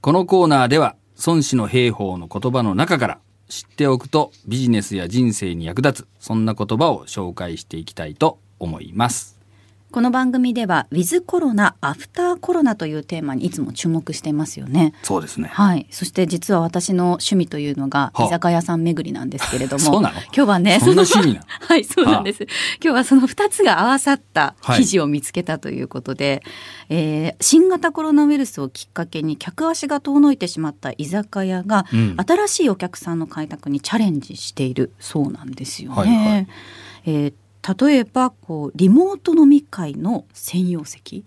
このコーナーでは孫子の兵法の言葉の中から知っておくとビジネスや人生に役立つそんな言葉を紹介していきたいと思います。この番組ではウィズコロナアフターコロナというテーマにいつも注目していますよね。そうですね。はい。そして実は私の趣味というのが居酒屋さん巡りなんですけれども、そうなの？今日はね、そんな趣味なの？はい、そうなんです。今日はその二つが合わさった記事を見つけたということで、はい、えー、新型コロナウイルスをきっかけに客足が遠のいてしまった居酒屋が、うん、新しいお客さんの開拓にチャレンジしているそうなんですよね。はいはい、えー例えばこうリモート飲み会の専用席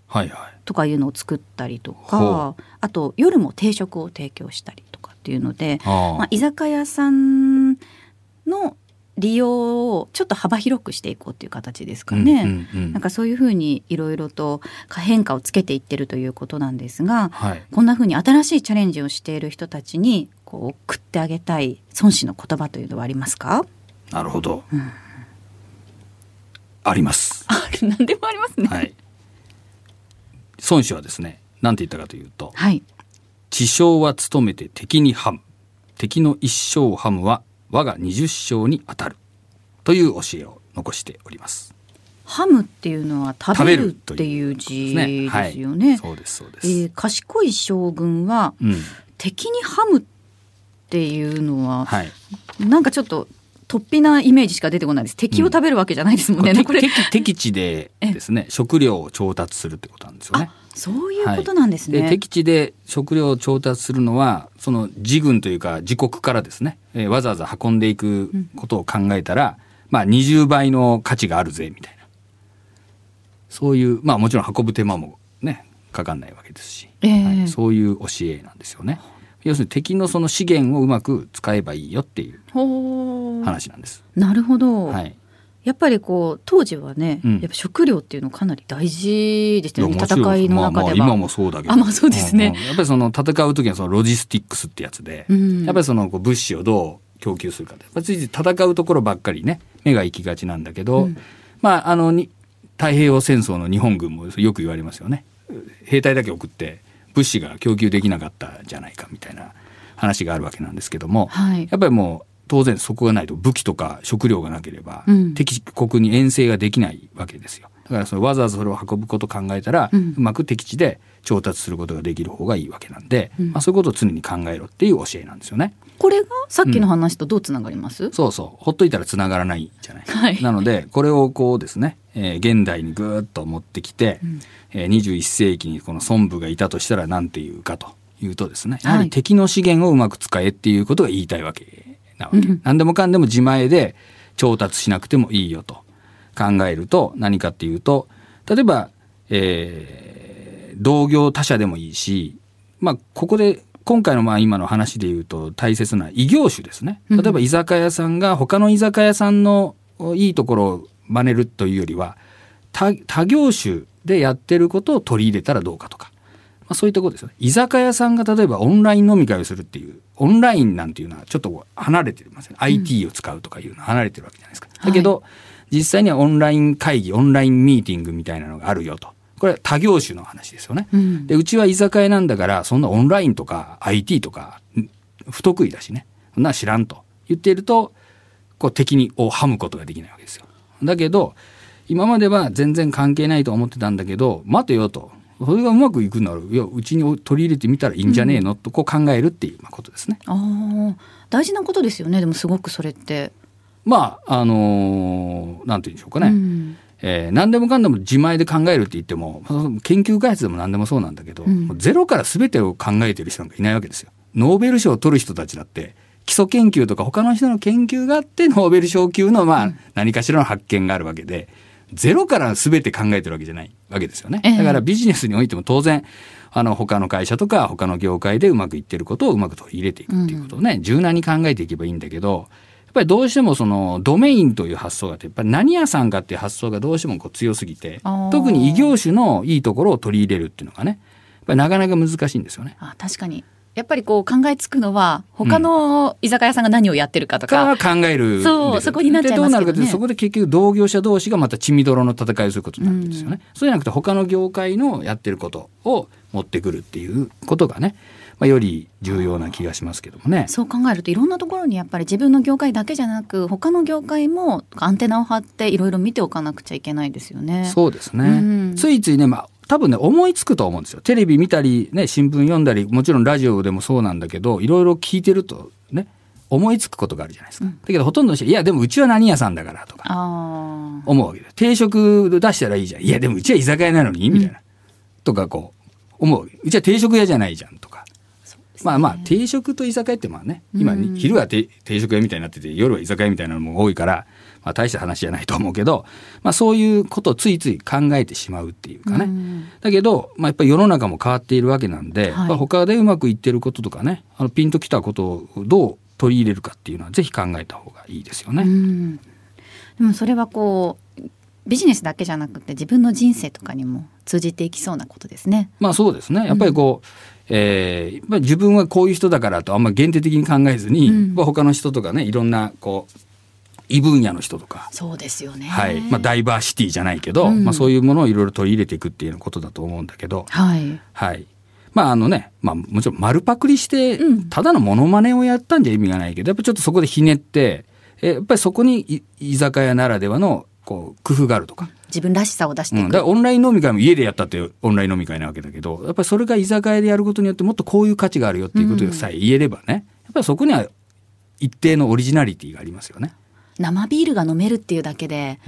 とかいうのを作ったりとか、はいはい、あと夜も定食を提供したりとかっていうのでまあ、居酒屋さんの利用をちょっと幅広くしていこうっていう形ですかね、うんうんうん、なんかそういうふうにいろいろと変化をつけていってるということなんですが、はい、こんなふうに新しいチャレンジをしている人たちにこう食ってあげたい孫子の言葉というのはありますか？なるほど、うんあります。あ何でもありますね。はい。孫子はですね、なんて言ったかというと、はい。地匠は務めて敵にハム、敵の一生ハムは我が二十生に当たるという教えを残しております。ハムっていうのは食べるっていう字ですよね。そうですそうです。えー、賢い将軍は、うん、敵にハムっていうのは、はい、なんかちょっと突飛なイメージしか出てこないです。敵を食べるわけじゃないですもんね、うん、これ敵地でですね食料を調達するってことなんですよね。そういうことなんですね、はい、敵地で食料を調達するのはその自軍というか自国からですね、えー、わざわざ運んでいくことを考えたら、うん、まあ20倍の価値があるぜみたいな。そういうまあもちろん運ぶ手間もねかかんないわけですし、えーはい、そういう教えなんですよね。要するに敵のその資源をうまく使えばいいよっていう話なんです。なるほど、はい、やっぱりこう当時はね、うん、やっぱ食料っていうのかなり大事でしたよね。戦いの中では、まあ、まあ今もそうだけど。あまあそうですね、うんやっぱりその戦う時はそのロジスティックスってやつで、うん、やっぱりそのこう物資をどう供給するかで、まあ、つい戦うところばっかりね目が行きがちなんだけど、まああのに太平洋戦争の日本軍もよく言われますよね。兵隊だけ送って物資が供給できなかったじゃないかみたいな話があるわけなんですけども、はい、やっぱりもう当然そこがないと武器とか食料がなければ、敵国に遠征ができないわけですよ。だからそのわざわざそれを運ぶことを考えたら、うん、うまく敵地で調達することができる方がいいわけなんで、うん、まあ、そういうことを常に考えろっていう教えなんですよね。これがさっきの話とどうつながります、うん、そうそう。ほっといたらつながらないじゃない、はい、なのでこれをこうですね、えー、現代にぐっと持ってきて、うん、えー、21世紀にこの孫武がいたとしたら何て言うかというとですねやはり敵の資源をうまく使えっていうことが言いたいわけなわけ、うん、何でもかんでも自前で調達しなくてもいいよと考えると何かっていうと例えば、えー、同業他社でもいいしまあここで今回のまあ今の話で言うと大切な異業種ですね。例えば居酒屋さんが他の居酒屋さんのいいところを真似るというよりは他他業種でやってることを取り入れたらどうかとか。まあ、そういったことですよね。居酒屋さんが例えばオンライン飲み会をするっていう、オンラインなんていうのはちょっと離れてますよね。うん、IT を使うとかいうのは離れてるわけじゃないですか。だけど、はい、実際にはオンライン会議、オンラインミーティングみたいなのがあるよと。これは他業種の話ですよね。うん、で、うちは居酒屋なんだから、そんなオンラインとか IT とか不得意だしね。そんな知らんと言っていると、こう敵にをはむことができないわけですよ。だけど、今までは全然関係ないと思ってたんだけど、待てよと。それがうまくいくならいやうちに取り入れてみたらいいんじゃねえの、うん、とこう考えるっていうことですね。あ大事なことですよねでもすごくそれって。まああのー、なんて言うんでしょうかね。うんえー、何でもかんでも自前で考えるって言っても研究開発でも何でもそうなんだけど、うん、ゼロから全てを考えてる人なんかいないわけですよ。ノーベル賞を取る人たちだって基礎研究とか他の人の研究があってノーベル賞級のまあ何かしらの発見があるわけで、ゼロから全て考えてるわけじゃないわけですよね。だからビジネスにおいても当然、あの他の会社とか他の業界でうまくいってることをうまく取り入れていくっていうことをね、柔軟に考えていけばいいんだけど、やっぱりどうしてもそのドメインという発想があって、やっぱり何屋さんかっていう発想がどうしてもこう強すぎて、特に異業種のいいところを取り入れるっていうのがね、やっぱりなかなか難しいんですよね。あ確かにやっぱりこう考えつくのは他の居酒屋さんが何をやってるかとか、うん、考えるそうそこになっちゃいますけど、ね、どうなるかというとそこで結局同業者同士がまた血みどろの戦いをすることになるんですよね、うん、そうじゃなくて他の業界のやってることを持ってくるっていうことがねまあ、より重要な気がしますけどもね。そう考えるといろんなところにやっぱり自分の業界だけじゃなく他の業界もアンテナを張っていろいろ見ておかなくちゃいけないですよね。そうですね、うん、ついついね、まあ、多分ね思いつくと思うんですよ。テレビ見たり、ね、新聞読んだりもちろんラジオでもそうなんだけどいろいろ聞いてるとね思いつくことがあるじゃないですか。うん、だけどほとんどの人いやでもうちは何屋さんだからとか思うわけで定食出したらいいじゃん。いやでもうちは居酒屋なのにみたいな、うん、とかこう思ううちは定食屋じゃないじゃん。とかまあまあ定食と居酒屋ってまあね今、昼は定食屋みたいになってて夜は居酒屋みたいなのも多いから、まあ、大した話じゃないと思うけど、まあ、そういうことをついつい考えてしまうっていうかね、だけど、まあ、やっぱり世の中も変わっているわけなんで、はい、他でうまくいってることとかねあのピンときたことをどう取り入れるかっていうのはぜひ考えた方がいいですよね。でもそれはこうビジネスだけじゃなくて自分の人生とかにも通じていきそうなことですね。まあそうですね。やっぱりこう、うん、えー、自分はこういう人だからとあんま限定的に考えずに、うん、他の人とかねいろんなこう異分野の人とか。そうですよね、はい。まあ、ダイバーシティじゃないけど、うん、まあ、そういうものをいろいろ取り入れていくっていうことだと思うんだけど、はい、はい、まああのね、まあ、もちろん丸パクリしてただのモノマネをやったんじゃ意味がないけどやっぱちょっとそこでひねってえやっぱりそこに居酒屋ならではのこう工夫があるとか。自分らしさを出していく、うん、だオンライン飲み会も家でやったってオンライン飲み会なわけだけどやっぱりそれが居酒屋でやることによってもっとこういう価値があるよっていうことさえ言えればね、うん、やっぱりそこには一定のオリジナリティがありますよね。生ビールが飲めるっていうだけで、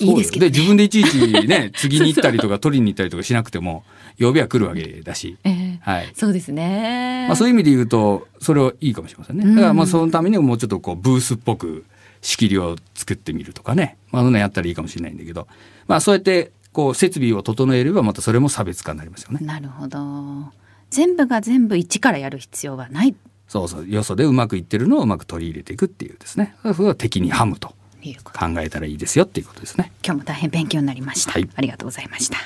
いいですけど、ね、で自分でいちいちね 次に行ったりとか取りに行ったりとかしなくても曜日は来るわけだし、えー、はい、そうですね、まあ、そういう意味で言うとそれはいいかもしれませんね。だからまあそのためにももうちょっとこうブースっぽく仕切りを作ってみるとかね、まあ、そんなやったらいいかもしれないんだけど、まあ、そうやってこう設備を整えればまたそれも差別化になりますよね。なるほど。全部が全部一からやる必要はない。そうそう。よそでうまくいってるのをうまく取り入れていくっていうですね。それは敵にハムと。考えたらいいですよっていうことですね。今日も大変勉強になりました、はい、ありがとうございました